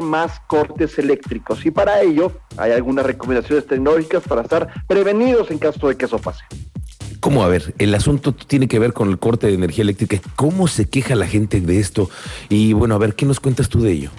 más cortes eléctricos y para ello hay algunas recomendaciones tecnológicas para estar prevenidos en caso de que eso pase. ¿Cómo? A ver, el asunto tiene que ver con el corte de energía eléctrica. ¿Cómo se queja la gente de esto? Y bueno, a ver, ¿qué nos cuentas tú de ello?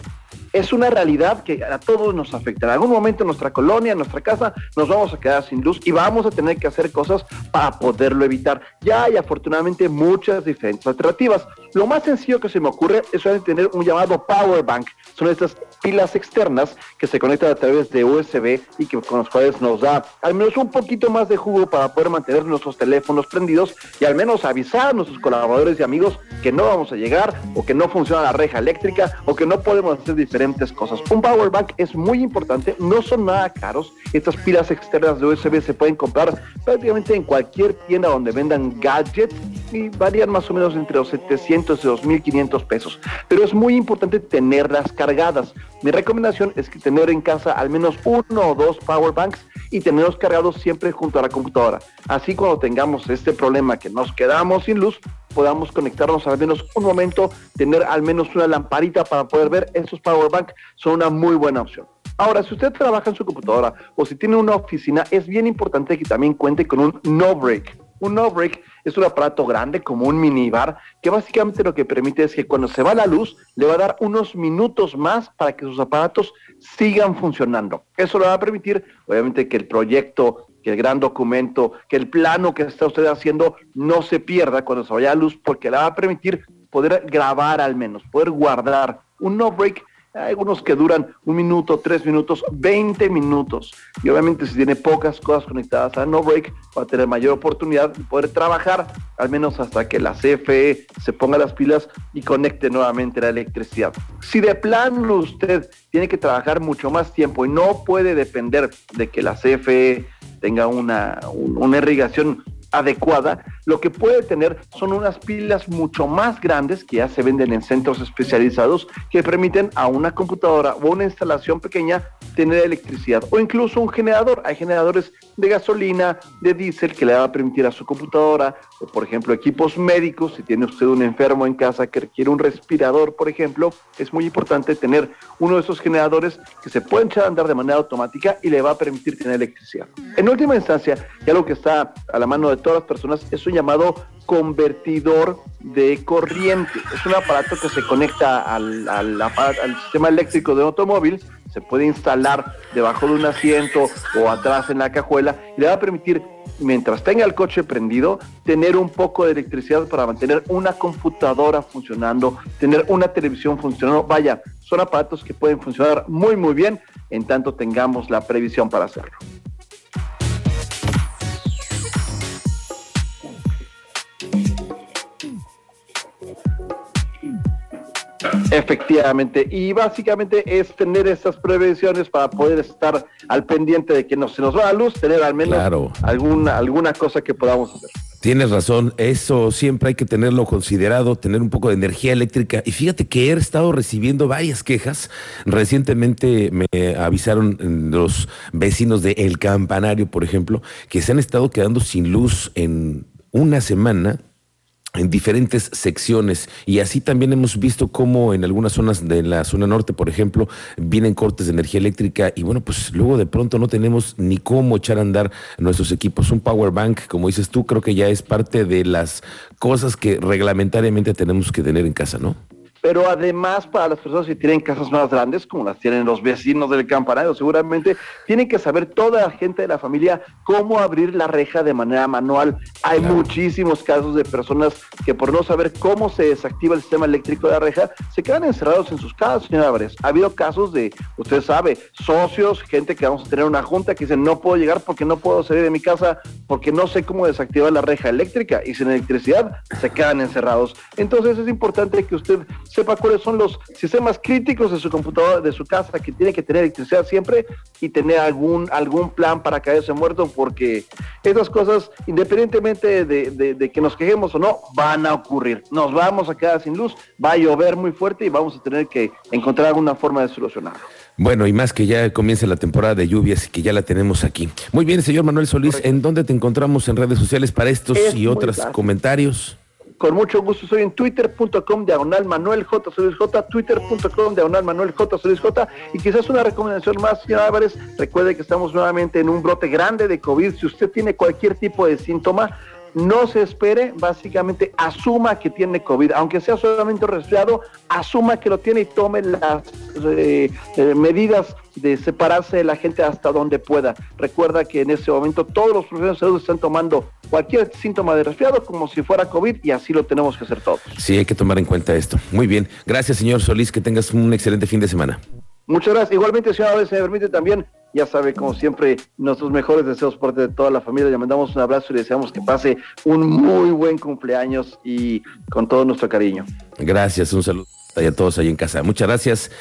Es una realidad que a todos nos afecta. En algún momento en nuestra colonia, en nuestra casa, nos vamos a quedar sin luz y vamos a tener que hacer cosas para poderlo evitar. Ya hay afortunadamente muchas diferentes alternativas. Lo más sencillo que se me ocurre es tener un llamado power bank. Son estas pilas externas que se conectan a través de USB y que con los cuales nos da al menos un poquito más de jugo para poder mantener nuestros teléfonos prendidos y al menos avisar a nuestros colaboradores y amigos que no vamos a llegar o que no funciona la reja eléctrica o que no podemos hacer diferentes cosas. Un power bank es muy importante, no son nada caros. Estas pilas externas de USB se pueden comprar prácticamente en cualquier tienda donde vendan gadgets y varían más o menos entre los 700 y 2.500 pesos. Pero es muy importante tenerlas cargadas. Mi recomendación es que tener en casa al menos uno o dos power banks y tenerlos cargados siempre junto a la computadora. Así cuando tengamos este problema que nos quedamos sin luz, podamos conectarnos al menos un momento, tener al menos una lamparita para poder ver esos power banks son una muy buena opción. Ahora, si usted trabaja en su computadora o si tiene una oficina, es bien importante que también cuente con un no break. Un no break es un aparato grande como un minibar que básicamente lo que permite es que cuando se va la luz le va a dar unos minutos más para que sus aparatos sigan funcionando. Eso le va a permitir, obviamente, que el proyecto, que el gran documento, que el plano que está usted haciendo no se pierda cuando se vaya la luz porque le va a permitir poder grabar al menos, poder guardar. Un no break hay algunos que duran un minuto, tres minutos, 20 minutos. Y obviamente si tiene pocas cosas conectadas a No Break, va a tener mayor oportunidad de poder trabajar, al menos hasta que la CFE se ponga las pilas y conecte nuevamente la electricidad. Si de plano usted tiene que trabajar mucho más tiempo y no puede depender de que la CFE tenga una, una irrigación adecuada, lo que puede tener son unas pilas mucho más grandes que ya se venden en centros especializados que permiten a una computadora o una instalación pequeña tener electricidad o incluso un generador. Hay generadores de gasolina, de diésel que le va a permitir a su computadora o por ejemplo equipos médicos, si tiene usted un enfermo en casa que requiere un respirador, por ejemplo, es muy importante tener uno de esos generadores que se pueden echar a andar de manera automática y le va a permitir tener electricidad. En última instancia, ya lo que está a la mano de todas las personas es un llamado convertidor de corriente. Es un aparato que se conecta al, sistema eléctrico de un automóvil se puede instalar debajo de un asiento o atrás en la cajuela y le va a permitir, mientras tenga el coche prendido, tener un poco de electricidad para mantener una computadora funcionando, tener una televisión funcionando. Vaya, son aparatos que pueden funcionar muy, muy bien en tanto tengamos la previsión para hacerlo. Efectivamente, y básicamente es tener esas prevenciones para poder estar al pendiente de que no se nos va la luz, tener al menos alguna, alguna cosa que podamos hacer. Tienes razón, eso siempre hay que tenerlo considerado, tener un poco de energía eléctrica. Y fíjate que he estado recibiendo varias quejas. Recientemente me avisaron los vecinos de El Campanario, por ejemplo, que se han estado quedando sin luz en una semana en diferentes secciones y así también hemos visto cómo en algunas zonas de la zona norte, por ejemplo, vienen cortes de energía eléctrica y bueno, pues luego de pronto no tenemos ni cómo echar a andar nuestros equipos. Un power bank, como dices tú, creo que ya es parte de las cosas que reglamentariamente tenemos que tener en casa, ¿no? Pero además para las personas que tienen casas más grandes, como las tienen los vecinos del campanario, seguramente tienen que saber toda la gente de la familia cómo abrir la reja de manera manual. Hay muchísimos casos de personas que por no saber cómo se desactiva el sistema eléctrico de la reja, se quedan encerrados en sus casas, señora Álvarez. Ha habido casos de, usted sabe, socios, gente que vamos a tener una junta que dicen no puedo llegar porque no puedo salir de mi casa porque no sé cómo desactivar la reja eléctrica y sin electricidad se quedan encerrados. Entonces es importante que usted sepa cuáles son los sistemas críticos de su computadora, de su casa, que tiene que tener electricidad siempre y tener algún, algún plan para caerse muerto, porque esas cosas, independientemente de, que nos quejemos o no, van a ocurrir. Nos vamos a quedar sin luz, va a llover muy fuerte y vamos a tener que encontrar alguna forma de solucionarlo. Bueno, y más que ya comience la temporada de lluvias y que ya la tenemos aquí. Muy bien, señor Manuel Solís, ¿en dónde te encontramos en redes sociales para estos y otros comentarios? Con mucho gusto estoy en twitter.com diagonal Manuel J. Twitter.com diagonal Manuel. J. Y quizás una recomendación más, señor Álvarez, recuerde que estamos nuevamente en un brote grande de COVID. Si usted tiene cualquier tipo de síntoma, no se espere, básicamente asuma que tiene COVID, aunque sea solamente resfriado, asuma que lo tiene y tome las eh, eh, medidas de separarse de la gente hasta donde pueda. Recuerda que en este momento todos los profesionales de salud están tomando cualquier síntoma de resfriado como si fuera COVID y así lo tenemos que hacer todos. Sí, hay que tomar en cuenta esto. Muy bien. Gracias, señor Solís. Que tengas un excelente fin de semana. Muchas gracias. Igualmente, señor, a se me permite también ya sabe, como siempre, nuestros mejores deseos por parte de toda la familia. Le mandamos un abrazo y le deseamos que pase un muy buen cumpleaños y con todo nuestro cariño. Gracias, un saludo a todos ahí en casa. Muchas gracias.